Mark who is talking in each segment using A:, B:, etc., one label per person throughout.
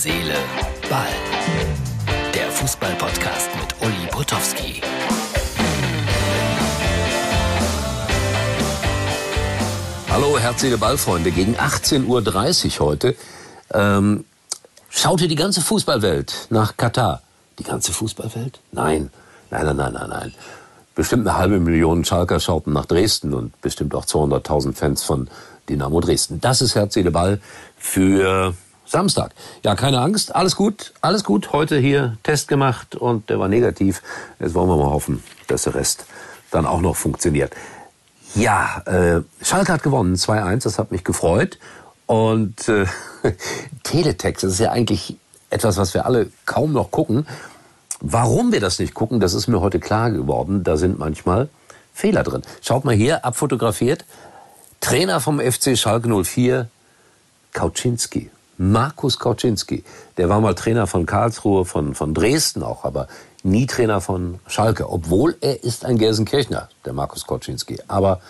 A: Seele, Ball. Der Fußball-Podcast mit Uli Potowski.
B: Hallo, herzliche Ballfreunde. Gegen 18.30 Uhr heute ähm, schaute die ganze Fußballwelt nach Katar. Die ganze Fußballwelt? Nein, nein, nein, nein, nein, nein. Bestimmt eine halbe Million Schalker schauten nach Dresden und bestimmt auch 200.000 Fans von Dynamo Dresden. Das ist Herz, Ball für Samstag. Ja, keine Angst, alles gut, alles gut. Heute hier Test gemacht und der war negativ. Jetzt wollen wir mal hoffen, dass der Rest dann auch noch funktioniert. Ja, äh, Schalke hat gewonnen, 2-1, das hat mich gefreut. Und äh, Teletext, das ist ja eigentlich etwas, was wir alle kaum noch gucken. Warum wir das nicht gucken, das ist mir heute klar geworden. Da sind manchmal Fehler drin. Schaut mal hier, abfotografiert. Trainer vom FC Schalke 04, Kauczynski. Markus Kauczynski. Der war mal Trainer von Karlsruhe, von, von Dresden auch, aber nie Trainer von Schalke. Obwohl er ist ein Gelsenkirchner, der Markus Kauczynski. Aber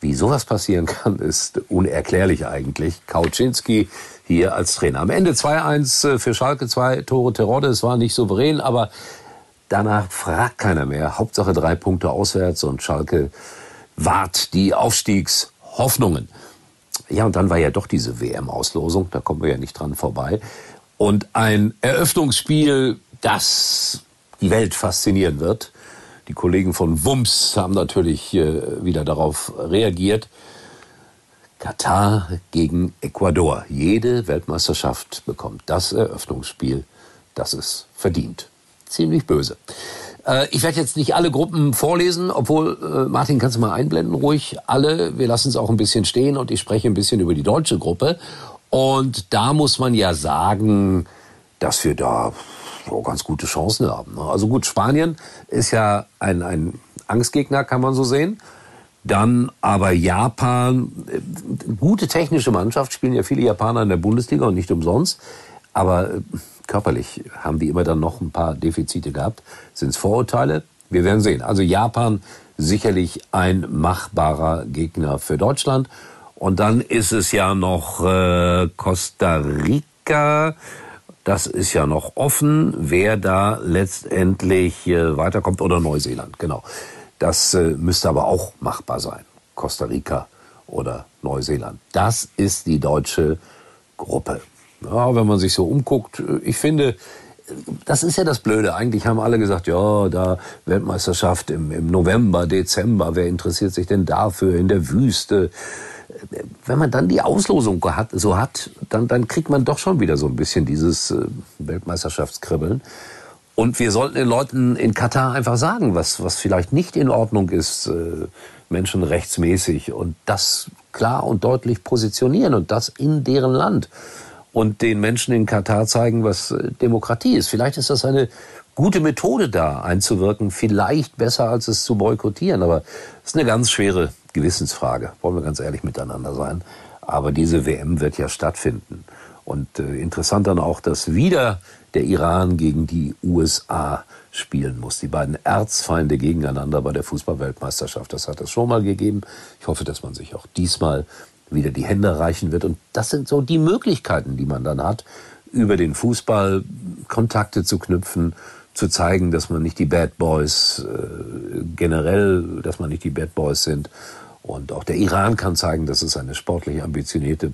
B: wie sowas passieren kann, ist unerklärlich eigentlich. Kauczynski hier als Trainer. Am Ende 2-1 äh, für Schalke, zwei Tore Terodde. Es war nicht souverän, aber danach fragt keiner mehr. Hauptsache drei Punkte auswärts und Schalke wahrt die Aufstiegshoffnungen. Ja, und dann war ja doch diese WM-Auslosung, da kommen wir ja nicht dran vorbei. Und ein Eröffnungsspiel, das die Welt faszinieren wird. Die Kollegen von WUMS haben natürlich äh, wieder darauf reagiert. Katar gegen Ecuador. Jede Weltmeisterschaft bekommt das Eröffnungsspiel, das es verdient. Ziemlich böse. Äh, ich werde jetzt nicht alle Gruppen vorlesen, obwohl, äh, Martin, kannst du mal einblenden, ruhig alle. Wir lassen es auch ein bisschen stehen und ich spreche ein bisschen über die deutsche Gruppe. Und da muss man ja sagen, dass wir da so ganz gute Chancen haben. Ne? Also gut, Spanien ist ja ein, ein Angstgegner, kann man so sehen. Dann aber Japan, äh, gute technische Mannschaft, spielen ja viele Japaner in der Bundesliga und nicht umsonst. Aber äh, körperlich haben die immer dann noch ein paar Defizite gehabt. Sind es Vorurteile? Wir werden sehen. Also Japan sicherlich ein machbarer Gegner für Deutschland. Und dann ist es ja noch äh, Costa Rica. Das ist ja noch offen, wer da letztendlich äh, weiterkommt oder Neuseeland, genau. Das äh, müsste aber auch machbar sein. Costa Rica oder Neuseeland. Das ist die deutsche Gruppe. Ja, wenn man sich so umguckt, äh, ich finde, das ist ja das Blöde. Eigentlich haben alle gesagt, ja, da Weltmeisterschaft im, im November, Dezember, wer interessiert sich denn dafür in der Wüste? wenn man dann die Auslosung hat, so hat, dann, dann kriegt man doch schon wieder so ein bisschen dieses äh, Weltmeisterschaftskribbeln. Und wir sollten den Leuten in Katar einfach sagen, was, was vielleicht nicht in Ordnung ist, äh, menschenrechtsmäßig. Und das klar und deutlich positionieren und das in deren Land. Und den Menschen in Katar zeigen, was äh, Demokratie ist. Vielleicht ist das eine gute Methode da einzuwirken, vielleicht besser als es zu boykottieren. Aber es ist eine ganz schwere Gewissensfrage, wollen wir ganz ehrlich miteinander sein. Aber diese WM wird ja stattfinden. Und äh, interessant dann auch, dass wieder der Iran gegen die USA spielen muss. Die beiden Erzfeinde gegeneinander bei der Fußballweltmeisterschaft. Das hat es schon mal gegeben. Ich hoffe, dass man sich auch diesmal wieder die Hände reichen wird. Und das sind so die Möglichkeiten, die man dann hat, über den Fußball Kontakte zu knüpfen, zu zeigen, dass man nicht die Bad Boys äh, generell, dass man nicht die Bad Boys sind und auch der Iran kann zeigen, dass es eine sportlich ambitionierte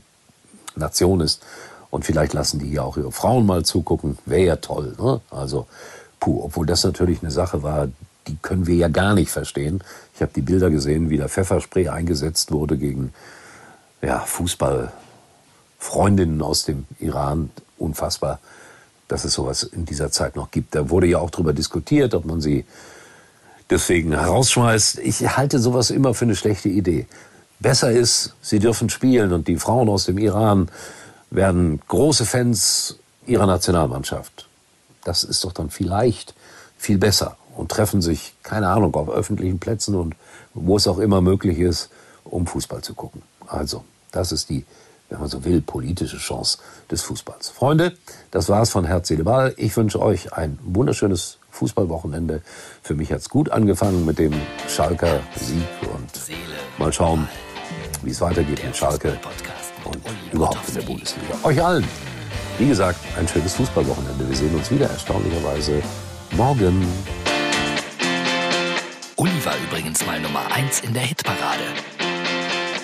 B: Nation ist. Und vielleicht lassen die ja auch ihre Frauen mal zugucken. Wäre ja toll. Ne? Also, puh, obwohl das natürlich eine Sache war, die können wir ja gar nicht verstehen. Ich habe die Bilder gesehen, wie der Pfefferspray eingesetzt wurde gegen ja, Fußballfreundinnen aus dem Iran. Unfassbar, dass es sowas in dieser Zeit noch gibt. Da wurde ja auch darüber diskutiert, ob man sie deswegen herausschmeißt. Ich halte sowas immer für eine schlechte Idee. Besser ist, sie dürfen spielen und die Frauen aus dem Iran werden große Fans ihrer Nationalmannschaft. Das ist doch dann vielleicht viel besser und treffen sich, keine Ahnung, auf öffentlichen Plätzen und wo es auch immer möglich ist, um Fußball zu gucken. Also, das ist die, wenn man so will, politische Chance des Fußballs. Freunde, das war's von Herz, Seele, Ball. Ich wünsche euch ein wunderschönes Fußballwochenende. Für mich hat es gut angefangen mit dem Schalker Sieg und mal schauen, wie es weitergeht mit Schalke und überhaupt in der Bundesliga. Euch allen Wie gesagt, ein schönes Fußballwochenende. Wir sehen uns wieder erstaunlicherweise morgen.
A: Uli war übrigens mal Nummer 1 in der Hitparade.